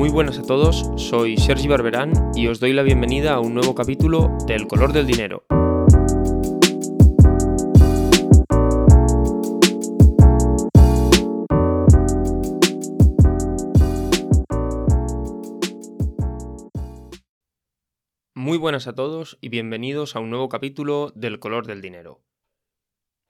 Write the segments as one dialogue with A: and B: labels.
A: Muy buenas a todos, soy Sergi Barberán y os doy la bienvenida a un nuevo capítulo de El color del dinero. Muy buenas a todos y bienvenidos a un nuevo capítulo del color del dinero.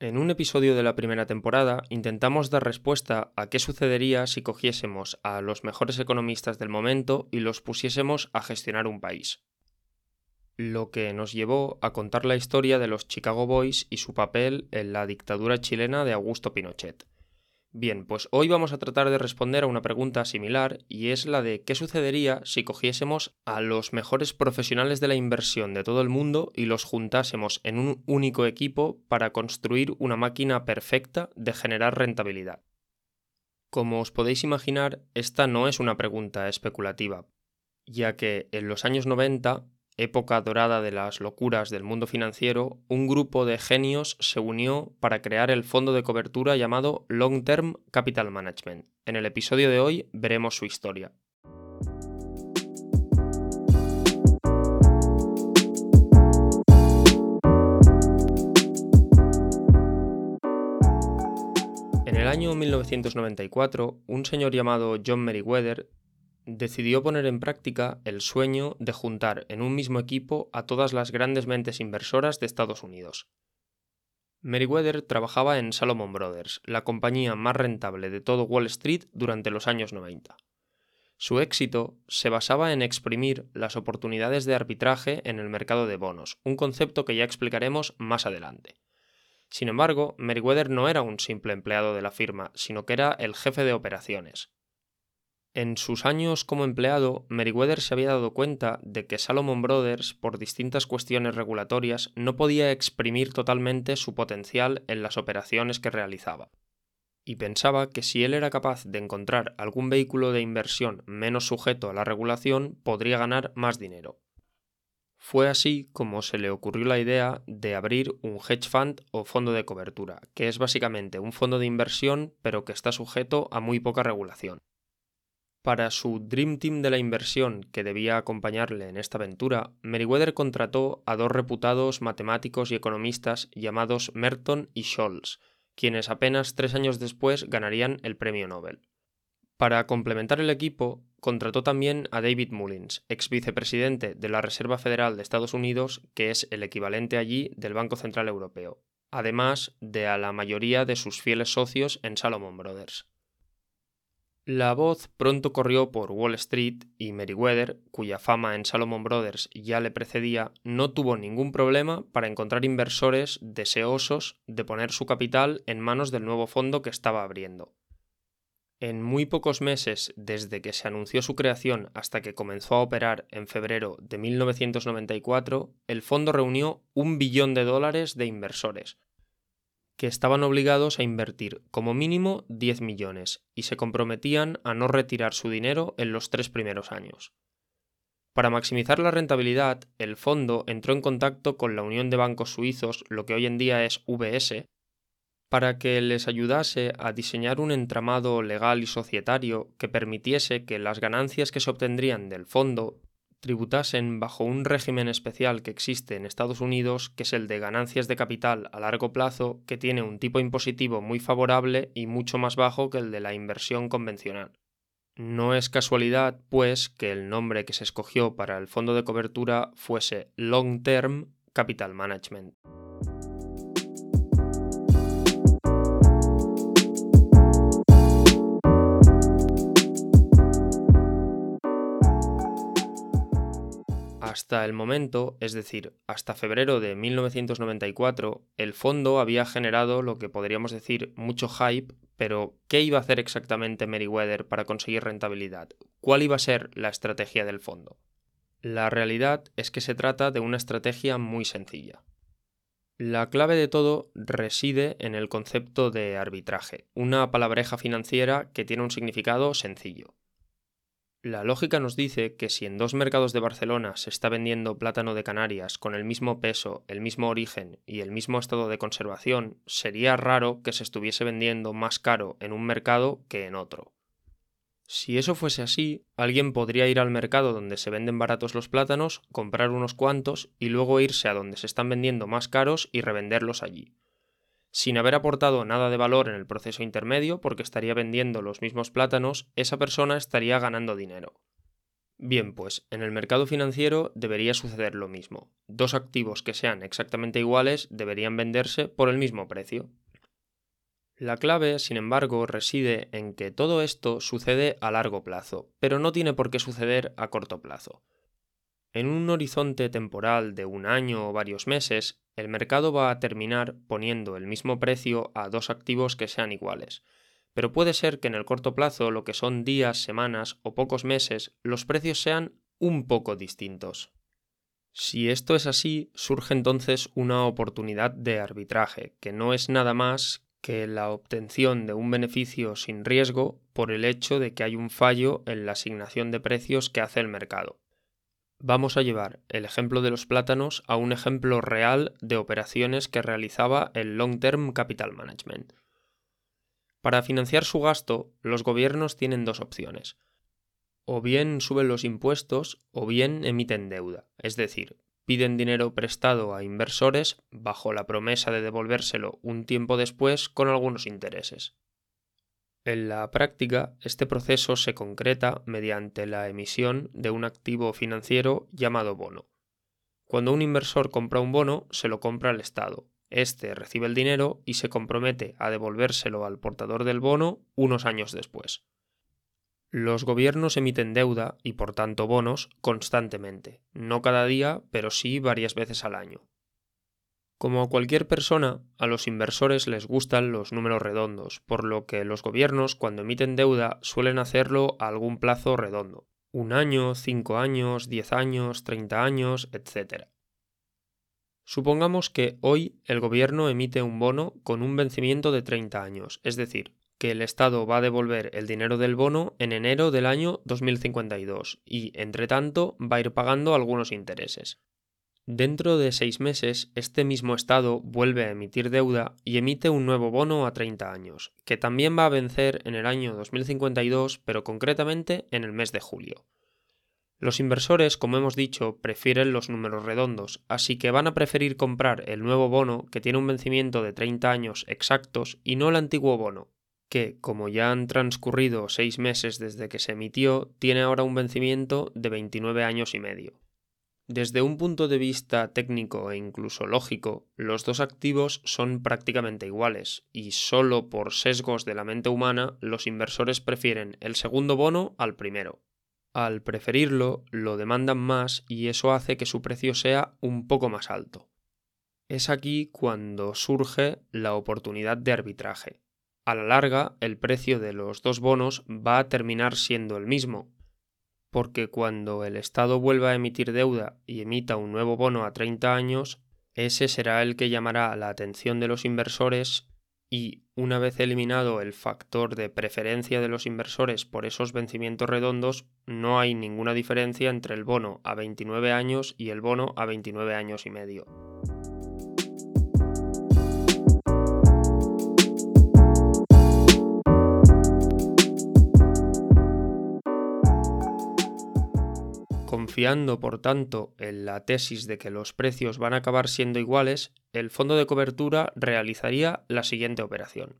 A: En un episodio de la primera temporada intentamos dar respuesta a qué sucedería si cogiésemos a los mejores economistas del momento y los pusiésemos a gestionar un país. Lo que nos llevó a contar la historia de los Chicago Boys y su papel en la dictadura chilena de Augusto Pinochet. Bien, pues hoy vamos a tratar de responder a una pregunta similar y es la de qué sucedería si cogiésemos a los mejores profesionales de la inversión de todo el mundo y los juntásemos en un único equipo para construir una máquina perfecta de generar rentabilidad. Como os podéis imaginar, esta no es una pregunta especulativa, ya que en los años 90 época dorada de las locuras del mundo financiero, un grupo de genios se unió para crear el fondo de cobertura llamado Long Term Capital Management. En el episodio de hoy veremos su historia. En el año 1994, un señor llamado John Meriwether decidió poner en práctica el sueño de juntar en un mismo equipo a todas las grandes mentes inversoras de Estados Unidos. Meriwether trabajaba en Salomon Brothers, la compañía más rentable de todo Wall Street durante los años 90. Su éxito se basaba en exprimir las oportunidades de arbitraje en el mercado de bonos, un concepto que ya explicaremos más adelante. Sin embargo, Meriwether no era un simple empleado de la firma, sino que era el jefe de operaciones, en sus años como empleado, Meriwether se había dado cuenta de que Salomon Brothers, por distintas cuestiones regulatorias, no podía exprimir totalmente su potencial en las operaciones que realizaba. Y pensaba que si él era capaz de encontrar algún vehículo de inversión menos sujeto a la regulación, podría ganar más dinero. Fue así como se le ocurrió la idea de abrir un hedge fund o fondo de cobertura, que es básicamente un fondo de inversión pero que está sujeto a muy poca regulación. Para su Dream Team de la inversión que debía acompañarle en esta aventura, Meriwether contrató a dos reputados matemáticos y economistas llamados Merton y Scholz, quienes apenas tres años después ganarían el premio Nobel. Para complementar el equipo, contrató también a David Mullins, ex vicepresidente de la Reserva Federal de Estados Unidos, que es el equivalente allí del Banco Central Europeo, además de a la mayoría de sus fieles socios en Salomon Brothers. La voz pronto corrió por Wall Street y Meriwether, cuya fama en Salomon Brothers ya le precedía, no tuvo ningún problema para encontrar inversores deseosos de poner su capital en manos del nuevo fondo que estaba abriendo. En muy pocos meses desde que se anunció su creación hasta que comenzó a operar en febrero de 1994, el fondo reunió un billón de dólares de inversores, que estaban obligados a invertir como mínimo 10 millones y se comprometían a no retirar su dinero en los tres primeros años. Para maximizar la rentabilidad, el fondo entró en contacto con la Unión de Bancos Suizos, lo que hoy en día es VS, para que les ayudase a diseñar un entramado legal y societario que permitiese que las ganancias que se obtendrían del fondo tributasen bajo un régimen especial que existe en Estados Unidos, que es el de ganancias de capital a largo plazo, que tiene un tipo impositivo muy favorable y mucho más bajo que el de la inversión convencional. No es casualidad, pues, que el nombre que se escogió para el fondo de cobertura fuese Long Term Capital Management. Hasta el momento, es decir, hasta febrero de 1994, el fondo había generado lo que podríamos decir mucho hype, pero ¿qué iba a hacer exactamente Meriwether para conseguir rentabilidad? ¿Cuál iba a ser la estrategia del fondo? La realidad es que se trata de una estrategia muy sencilla. La clave de todo reside en el concepto de arbitraje, una palabreja financiera que tiene un significado sencillo. La lógica nos dice que si en dos mercados de Barcelona se está vendiendo plátano de Canarias con el mismo peso, el mismo origen y el mismo estado de conservación, sería raro que se estuviese vendiendo más caro en un mercado que en otro. Si eso fuese así, alguien podría ir al mercado donde se venden baratos los plátanos, comprar unos cuantos y luego irse a donde se están vendiendo más caros y revenderlos allí. Sin haber aportado nada de valor en el proceso intermedio porque estaría vendiendo los mismos plátanos, esa persona estaría ganando dinero. Bien, pues en el mercado financiero debería suceder lo mismo. Dos activos que sean exactamente iguales deberían venderse por el mismo precio. La clave, sin embargo, reside en que todo esto sucede a largo plazo, pero no tiene por qué suceder a corto plazo. En un horizonte temporal de un año o varios meses, el mercado va a terminar poniendo el mismo precio a dos activos que sean iguales, pero puede ser que en el corto plazo, lo que son días, semanas o pocos meses, los precios sean un poco distintos. Si esto es así, surge entonces una oportunidad de arbitraje, que no es nada más que la obtención de un beneficio sin riesgo por el hecho de que hay un fallo en la asignación de precios que hace el mercado. Vamos a llevar el ejemplo de los plátanos a un ejemplo real de operaciones que realizaba el Long Term Capital Management. Para financiar su gasto, los gobiernos tienen dos opciones. O bien suben los impuestos o bien emiten deuda, es decir, piden dinero prestado a inversores bajo la promesa de devolvérselo un tiempo después con algunos intereses. En la práctica, este proceso se concreta mediante la emisión de un activo financiero llamado bono. Cuando un inversor compra un bono, se lo compra al Estado. Este recibe el dinero y se compromete a devolvérselo al portador del bono unos años después. Los gobiernos emiten deuda y por tanto bonos constantemente, no cada día, pero sí varias veces al año. Como a cualquier persona, a los inversores les gustan los números redondos, por lo que los gobiernos cuando emiten deuda suelen hacerlo a algún plazo redondo. Un año, cinco años, diez años, treinta años, etc. Supongamos que hoy el gobierno emite un bono con un vencimiento de 30 años, es decir, que el Estado va a devolver el dinero del bono en enero del año 2052 y, entre tanto, va a ir pagando algunos intereses. Dentro de seis meses, este mismo Estado vuelve a emitir deuda y emite un nuevo bono a 30 años, que también va a vencer en el año 2052, pero concretamente en el mes de julio. Los inversores, como hemos dicho, prefieren los números redondos, así que van a preferir comprar el nuevo bono que tiene un vencimiento de 30 años exactos y no el antiguo bono, que, como ya han transcurrido seis meses desde que se emitió, tiene ahora un vencimiento de 29 años y medio. Desde un punto de vista técnico e incluso lógico, los dos activos son prácticamente iguales, y solo por sesgos de la mente humana los inversores prefieren el segundo bono al primero. Al preferirlo, lo demandan más y eso hace que su precio sea un poco más alto. Es aquí cuando surge la oportunidad de arbitraje, a la larga el precio de los dos bonos va a terminar siendo el mismo, porque cuando el Estado vuelva a emitir deuda y emita un nuevo bono a 30 años, ese será el que llamará la atención de los inversores y, una vez eliminado el factor de preferencia de los inversores por esos vencimientos redondos, no hay ninguna diferencia entre el bono a 29 años y el bono a 29 años y medio. Confiando, por tanto, en la tesis de que los precios van a acabar siendo iguales, el fondo de cobertura realizaría la siguiente operación.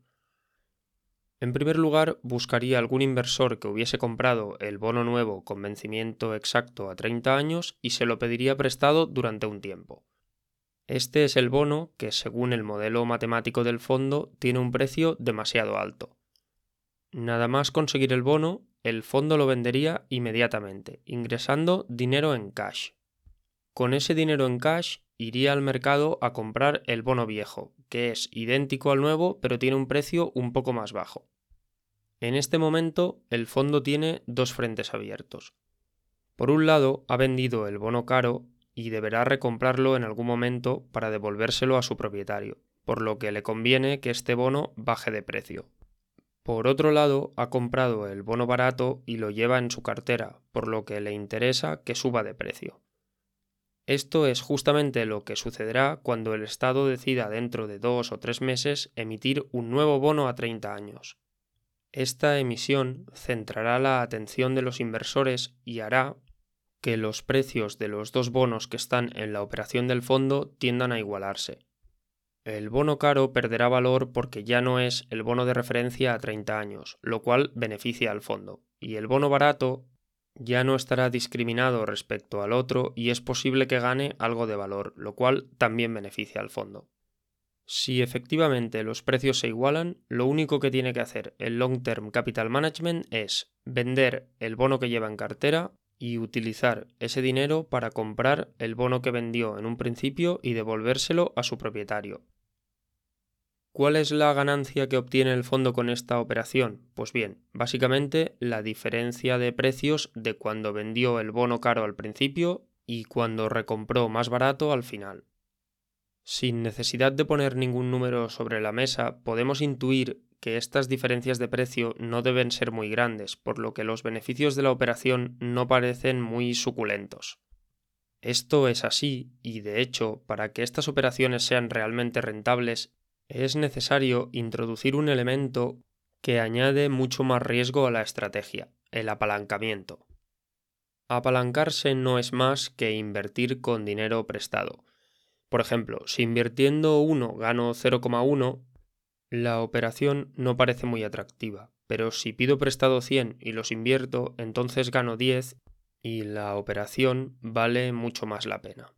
A: En primer lugar, buscaría algún inversor que hubiese comprado el bono nuevo con vencimiento exacto a 30 años y se lo pediría prestado durante un tiempo. Este es el bono que, según el modelo matemático del fondo, tiene un precio demasiado alto. Nada más conseguir el bono, el fondo lo vendería inmediatamente, ingresando dinero en cash. Con ese dinero en cash iría al mercado a comprar el bono viejo, que es idéntico al nuevo pero tiene un precio un poco más bajo. En este momento el fondo tiene dos frentes abiertos. Por un lado, ha vendido el bono caro y deberá recomprarlo en algún momento para devolvérselo a su propietario, por lo que le conviene que este bono baje de precio, por otro lado, ha comprado el bono barato y lo lleva en su cartera, por lo que le interesa que suba de precio. Esto es justamente lo que sucederá cuando el Estado decida dentro de dos o tres meses emitir un nuevo bono a 30 años. Esta emisión centrará la atención de los inversores y hará que los precios de los dos bonos que están en la operación del fondo tiendan a igualarse. El bono caro perderá valor porque ya no es el bono de referencia a 30 años, lo cual beneficia al fondo, y el bono barato ya no estará discriminado respecto al otro y es posible que gane algo de valor, lo cual también beneficia al fondo. Si efectivamente los precios se igualan, lo único que tiene que hacer el Long Term Capital Management es vender el bono que lleva en cartera y utilizar ese dinero para comprar el bono que vendió en un principio y devolvérselo a su propietario. ¿Cuál es la ganancia que obtiene el fondo con esta operación? Pues bien, básicamente la diferencia de precios de cuando vendió el bono caro al principio y cuando recompró más barato al final. Sin necesidad de poner ningún número sobre la mesa, podemos intuir que estas diferencias de precio no deben ser muy grandes, por lo que los beneficios de la operación no parecen muy suculentos. Esto es así, y de hecho, para que estas operaciones sean realmente rentables, es necesario introducir un elemento que añade mucho más riesgo a la estrategia, el apalancamiento. Apalancarse no es más que invertir con dinero prestado. Por ejemplo, si invirtiendo 1 gano 0,1, la operación no parece muy atractiva, pero si pido prestado 100 y los invierto, entonces gano 10 y la operación vale mucho más la pena.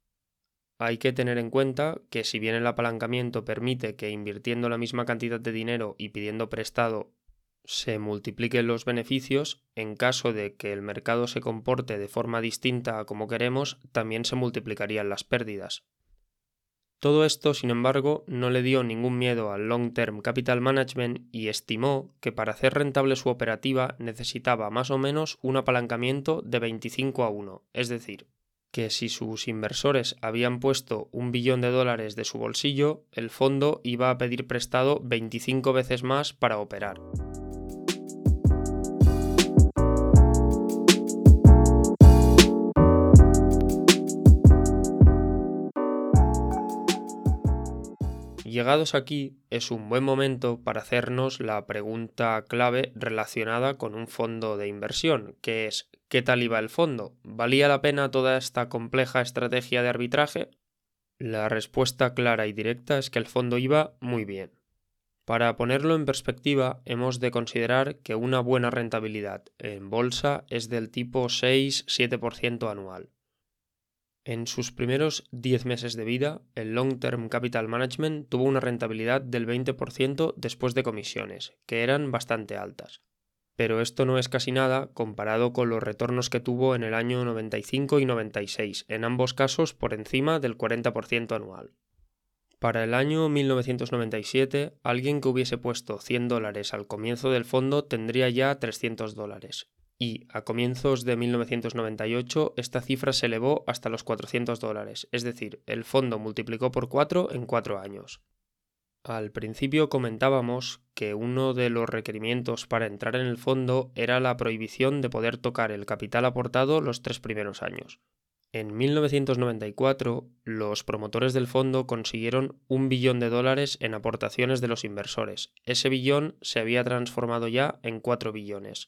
A: Hay que tener en cuenta que si bien el apalancamiento permite que invirtiendo la misma cantidad de dinero y pidiendo prestado se multipliquen los beneficios, en caso de que el mercado se comporte de forma distinta a como queremos, también se multiplicarían las pérdidas. Todo esto, sin embargo, no le dio ningún miedo al Long Term Capital Management y estimó que para hacer rentable su operativa necesitaba más o menos un apalancamiento de 25 a 1, es decir, que si sus inversores habían puesto un billón de dólares de su bolsillo, el fondo iba a pedir prestado 25 veces más para operar. Llegados aquí, es un buen momento para hacernos la pregunta clave relacionada con un fondo de inversión, que es ¿qué tal iba el fondo? ¿Valía la pena toda esta compleja estrategia de arbitraje? La respuesta clara y directa es que el fondo iba muy bien. Para ponerlo en perspectiva, hemos de considerar que una buena rentabilidad en bolsa es del tipo 6-7% anual. En sus primeros 10 meses de vida, el Long Term Capital Management tuvo una rentabilidad del 20% después de comisiones, que eran bastante altas. Pero esto no es casi nada comparado con los retornos que tuvo en el año 95 y 96, en ambos casos por encima del 40% anual. Para el año 1997, alguien que hubiese puesto 100 dólares al comienzo del fondo tendría ya 300 dólares, y a comienzos de 1998 esta cifra se elevó hasta los 400 dólares, es decir, el fondo multiplicó por 4 en 4 años. Al principio comentábamos que uno de los requerimientos para entrar en el fondo era la prohibición de poder tocar el capital aportado los tres primeros años. En 1994, los promotores del fondo consiguieron un billón de dólares en aportaciones de los inversores. Ese billón se había transformado ya en 4 billones.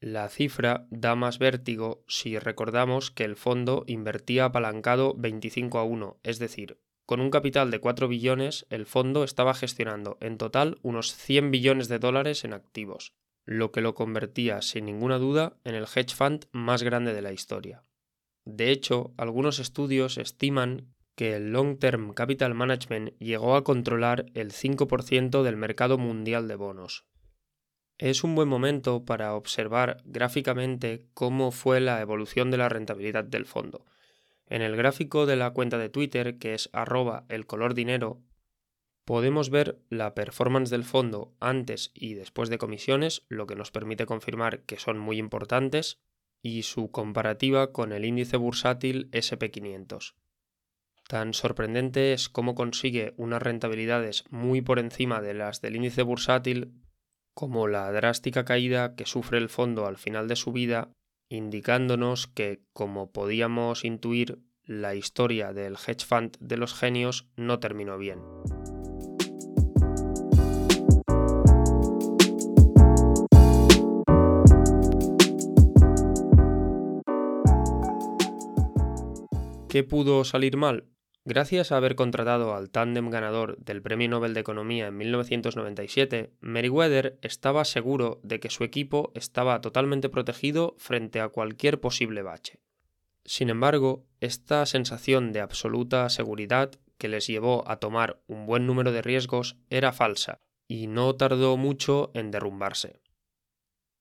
A: La cifra da más vértigo si recordamos que el fondo invertía apalancado 25 a 1, es decir, con un capital de 4 billones, el fondo estaba gestionando en total unos 100 billones de dólares en activos, lo que lo convertía sin ninguna duda en el hedge fund más grande de la historia. De hecho, algunos estudios estiman que el Long Term Capital Management llegó a controlar el 5% del mercado mundial de bonos, es un buen momento para observar gráficamente cómo fue la evolución de la rentabilidad del fondo. En el gráfico de la cuenta de Twitter, que es arroba el color dinero, podemos ver la performance del fondo antes y después de comisiones, lo que nos permite confirmar que son muy importantes, y su comparativa con el índice bursátil SP500. Tan sorprendente es cómo consigue unas rentabilidades muy por encima de las del índice bursátil como la drástica caída que sufre el fondo al final de su vida, indicándonos que, como podíamos intuir, la historia del hedge fund de los genios no terminó bien. ¿Qué pudo salir mal? Gracias a haber contratado al tándem ganador del Premio Nobel de Economía en 1997, Meriwether estaba seguro de que su equipo estaba totalmente protegido frente a cualquier posible bache. Sin embargo, esta sensación de absoluta seguridad que les llevó a tomar un buen número de riesgos era falsa, y no tardó mucho en derrumbarse.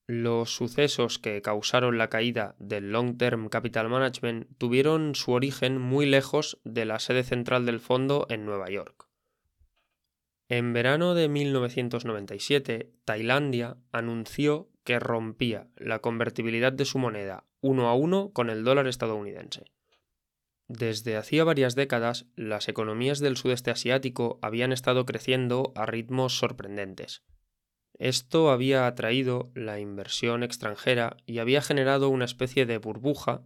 A: Los sucesos que causaron la caída del Long Term Capital Management tuvieron su origen muy lejos de la sede central del fondo en Nueva York. En verano de 1997, Tailandia anunció que rompía la convertibilidad de su moneda uno a uno con el dólar estadounidense. Desde hacía varias décadas, las economías del sudeste asiático habían estado creciendo a ritmos sorprendentes. Esto había atraído la inversión extranjera y había generado una especie de burbuja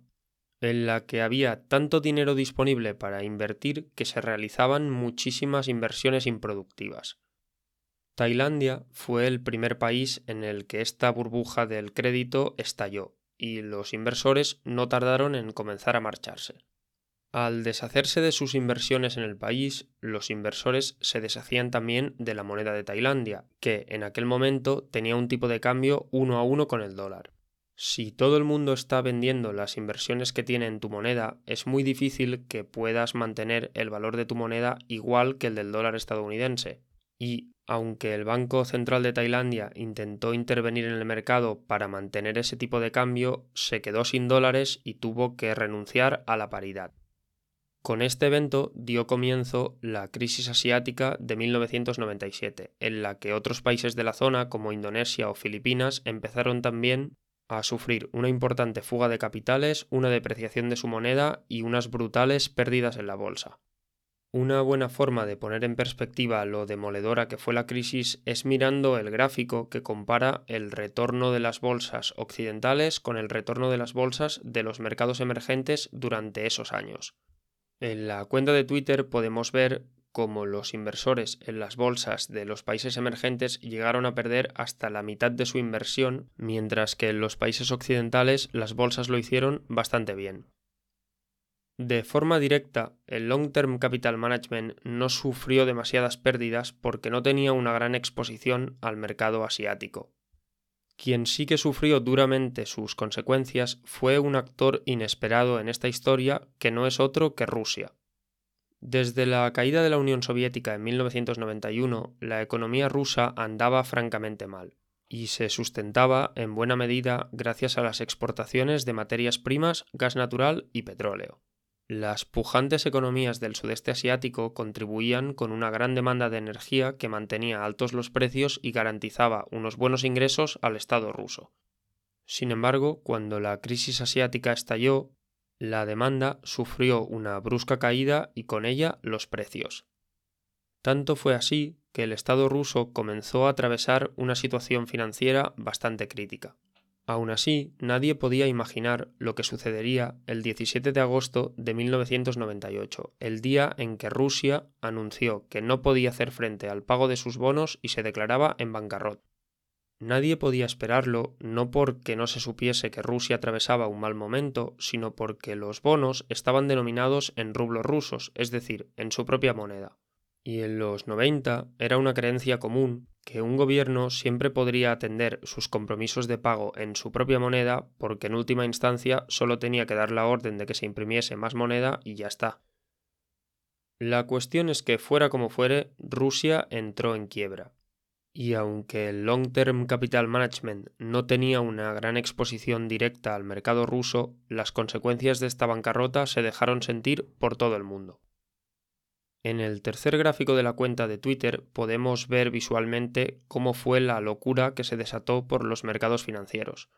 A: en la que había tanto dinero disponible para invertir que se realizaban muchísimas inversiones improductivas. Tailandia fue el primer país en el que esta burbuja del crédito estalló y los inversores no tardaron en comenzar a marcharse. Al deshacerse de sus inversiones en el país, los inversores se deshacían también de la moneda de Tailandia, que en aquel momento tenía un tipo de cambio uno a uno con el dólar. Si todo el mundo está vendiendo las inversiones que tiene en tu moneda, es muy difícil que puedas mantener el valor de tu moneda igual que el del dólar estadounidense. Y, aunque el Banco Central de Tailandia intentó intervenir en el mercado para mantener ese tipo de cambio, se quedó sin dólares y tuvo que renunciar a la paridad. Con este evento dio comienzo la crisis asiática de 1997, en la que otros países de la zona como Indonesia o Filipinas empezaron también a sufrir una importante fuga de capitales, una depreciación de su moneda y unas brutales pérdidas en la bolsa. Una buena forma de poner en perspectiva lo demoledora que fue la crisis es mirando el gráfico que compara el retorno de las bolsas occidentales con el retorno de las bolsas de los mercados emergentes durante esos años. En la cuenta de Twitter podemos ver cómo los inversores en las bolsas de los países emergentes llegaron a perder hasta la mitad de su inversión, mientras que en los países occidentales las bolsas lo hicieron bastante bien. De forma directa, el Long Term Capital Management no sufrió demasiadas pérdidas porque no tenía una gran exposición al mercado asiático. Quien sí que sufrió duramente sus consecuencias fue un actor inesperado en esta historia que no es otro que Rusia. Desde la caída de la Unión Soviética en 1991, la economía rusa andaba francamente mal, y se sustentaba en buena medida gracias a las exportaciones de materias primas, gas natural y petróleo. Las pujantes economías del sudeste asiático contribuían con una gran demanda de energía que mantenía altos los precios y garantizaba unos buenos ingresos al Estado ruso. Sin embargo, cuando la crisis asiática estalló, la demanda sufrió una brusca caída y con ella los precios. Tanto fue así que el Estado ruso comenzó a atravesar una situación financiera bastante crítica. Aún así, nadie podía imaginar lo que sucedería el 17 de agosto de 1998, el día en que Rusia anunció que no podía hacer frente al pago de sus bonos y se declaraba en bancarrota. Nadie podía esperarlo, no porque no se supiese que Rusia atravesaba un mal momento, sino porque los bonos estaban denominados en rublos rusos, es decir, en su propia moneda. Y en los 90 era una creencia común que un gobierno siempre podría atender sus compromisos de pago en su propia moneda porque en última instancia solo tenía que dar la orden de que se imprimiese más moneda y ya está. La cuestión es que fuera como fuere, Rusia entró en quiebra. Y aunque el Long Term Capital Management no tenía una gran exposición directa al mercado ruso, las consecuencias de esta bancarrota se dejaron sentir por todo el mundo. En el tercer gráfico de la cuenta de Twitter podemos ver visualmente cómo fue la locura que se desató por los mercados financieros.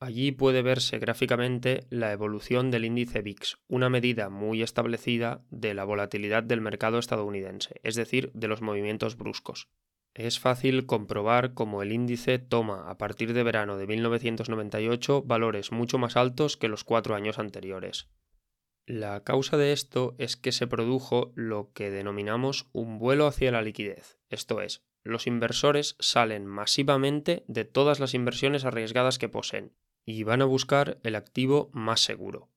A: Allí puede verse gráficamente la evolución del índice VIX, una medida muy establecida de la volatilidad del mercado estadounidense, es decir, de los movimientos bruscos. Es fácil comprobar cómo el índice toma a partir de verano de 1998 valores mucho más altos que los cuatro años anteriores. La causa de esto es que se produjo lo que denominamos un vuelo hacia la liquidez, esto es, los inversores salen masivamente de todas las inversiones arriesgadas que poseen y van a buscar el activo más seguro.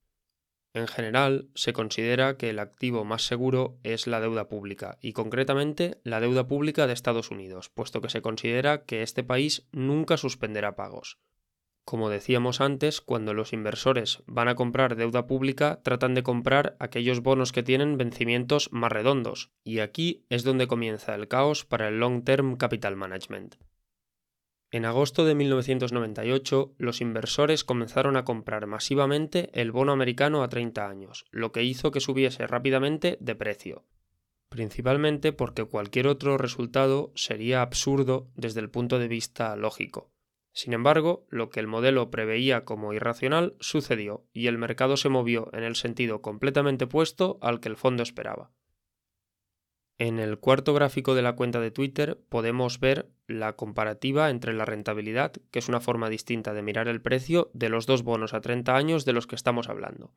A: En general, se considera que el activo más seguro es la deuda pública, y concretamente la deuda pública de Estados Unidos, puesto que se considera que este país nunca suspenderá pagos. Como decíamos antes, cuando los inversores van a comprar deuda pública, tratan de comprar aquellos bonos que tienen vencimientos más redondos, y aquí es donde comienza el caos para el Long Term Capital Management. En agosto de 1998, los inversores comenzaron a comprar masivamente el bono americano a 30 años, lo que hizo que subiese rápidamente de precio, principalmente porque cualquier otro resultado sería absurdo desde el punto de vista lógico. Sin embargo, lo que el modelo preveía como irracional sucedió y el mercado se movió en el sentido completamente opuesto al que el fondo esperaba. En el cuarto gráfico de la cuenta de Twitter podemos ver la comparativa entre la rentabilidad, que es una forma distinta de mirar el precio, de los dos bonos a 30 años de los que estamos hablando.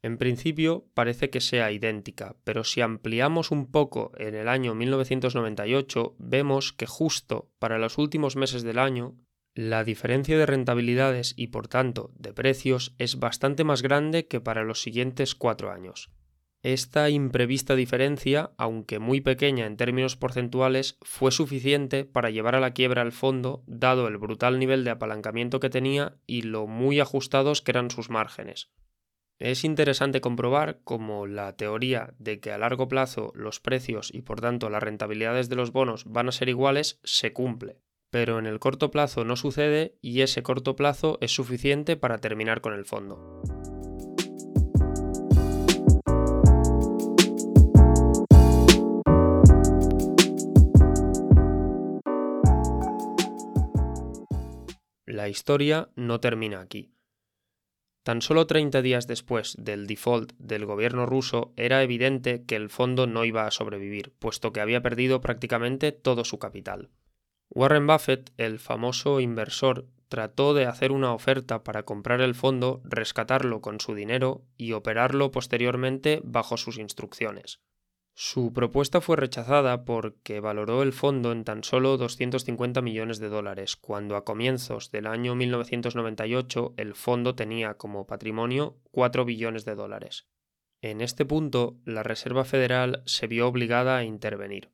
A: En principio parece que sea idéntica, pero si ampliamos un poco en el año 1998 vemos que justo para los últimos meses del año la diferencia de rentabilidades y por tanto de precios es bastante más grande que para los siguientes cuatro años. Esta imprevista diferencia, aunque muy pequeña en términos porcentuales, fue suficiente para llevar a la quiebra al fondo, dado el brutal nivel de apalancamiento que tenía y lo muy ajustados que eran sus márgenes. Es interesante comprobar cómo la teoría de que a largo plazo los precios y por tanto las rentabilidades de los bonos van a ser iguales se cumple, pero en el corto plazo no sucede y ese corto plazo es suficiente para terminar con el fondo. la historia no termina aquí. Tan solo 30 días después del default del gobierno ruso era evidente que el fondo no iba a sobrevivir, puesto que había perdido prácticamente todo su capital. Warren Buffett, el famoso inversor, trató de hacer una oferta para comprar el fondo, rescatarlo con su dinero y operarlo posteriormente bajo sus instrucciones. Su propuesta fue rechazada porque valoró el fondo en tan solo 250 millones de dólares, cuando a comienzos del año 1998 el fondo tenía como patrimonio 4 billones de dólares. En este punto, la Reserva Federal se vio obligada a intervenir.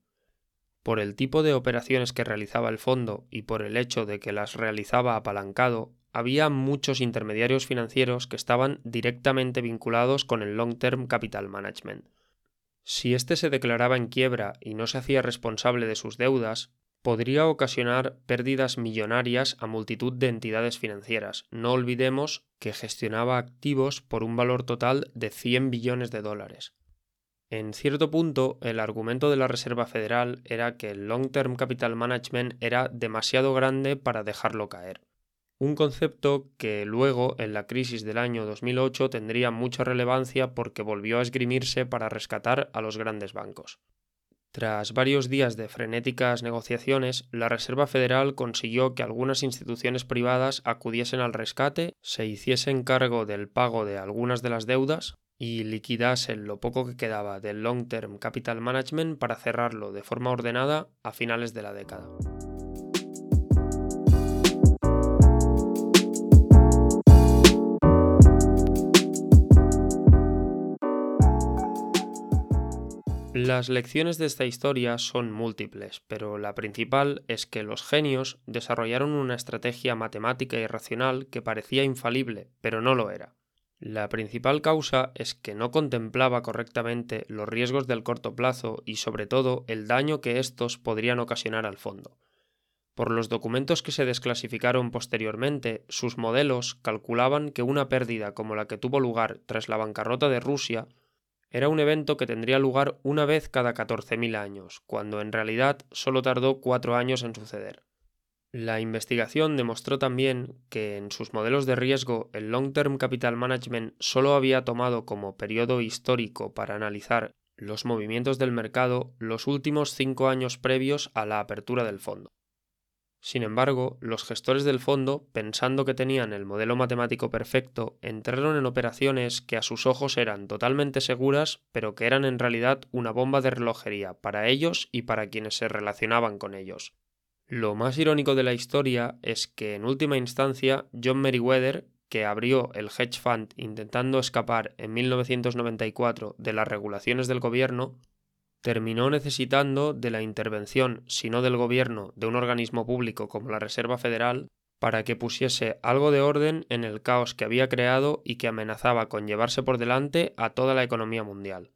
A: Por el tipo de operaciones que realizaba el fondo y por el hecho de que las realizaba apalancado, había muchos intermediarios financieros que estaban directamente vinculados con el Long Term Capital Management si éste se declaraba en quiebra y no se hacía responsable de sus deudas, podría ocasionar pérdidas millonarias a multitud de entidades financieras. No olvidemos que gestionaba activos por un valor total de 100 billones de dólares. En cierto punto, el argumento de la Reserva Federal era que el Long Term Capital Management era demasiado grande para dejarlo caer un concepto que luego, en la crisis del año 2008, tendría mucha relevancia porque volvió a esgrimirse para rescatar a los grandes bancos. Tras varios días de frenéticas negociaciones, la Reserva Federal consiguió que algunas instituciones privadas acudiesen al rescate, se hiciesen cargo del pago de algunas de las deudas y liquidasen lo poco que quedaba del Long Term Capital Management para cerrarlo de forma ordenada a finales de la década. Las lecciones de esta historia son múltiples, pero la principal es que los genios desarrollaron una estrategia matemática y racional que parecía infalible, pero no lo era. La principal causa es que no contemplaba correctamente los riesgos del corto plazo y sobre todo el daño que estos podrían ocasionar al fondo. Por los documentos que se desclasificaron posteriormente, sus modelos calculaban que una pérdida como la que tuvo lugar tras la bancarrota de Rusia era un evento que tendría lugar una vez cada 14.000 años, cuando en realidad solo tardó cuatro años en suceder. La investigación demostró también que en sus modelos de riesgo el Long Term Capital Management solo había tomado como periodo histórico para analizar los movimientos del mercado los últimos cinco años previos a la apertura del fondo. Sin embargo, los gestores del fondo, pensando que tenían el modelo matemático perfecto, entraron en operaciones que a sus ojos eran totalmente seguras, pero que eran en realidad una bomba de relojería para ellos y para quienes se relacionaban con ellos. Lo más irónico de la historia es que en última instancia John Meriwether, que abrió el hedge fund intentando escapar en 1994 de las regulaciones del gobierno, terminó necesitando de la intervención, si no del gobierno, de un organismo público como la Reserva Federal, para que pusiese algo de orden en el caos que había creado y que amenazaba con llevarse por delante a toda la economía mundial.